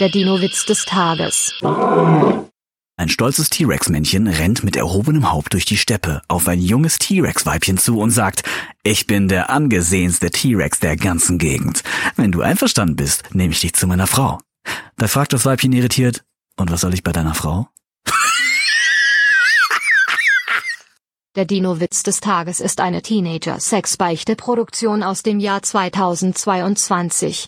Der Dino-Witz des Tages. Ein stolzes T-Rex-Männchen rennt mit erhobenem Haupt durch die Steppe auf ein junges T-Rex-Weibchen zu und sagt, ich bin der angesehenste T-Rex der ganzen Gegend. Wenn du einverstanden bist, nehme ich dich zu meiner Frau. Da fragt das Weibchen irritiert, und was soll ich bei deiner Frau? Der Dino-Witz des Tages ist eine Teenager-Sex-Beichte-Produktion aus dem Jahr 2022.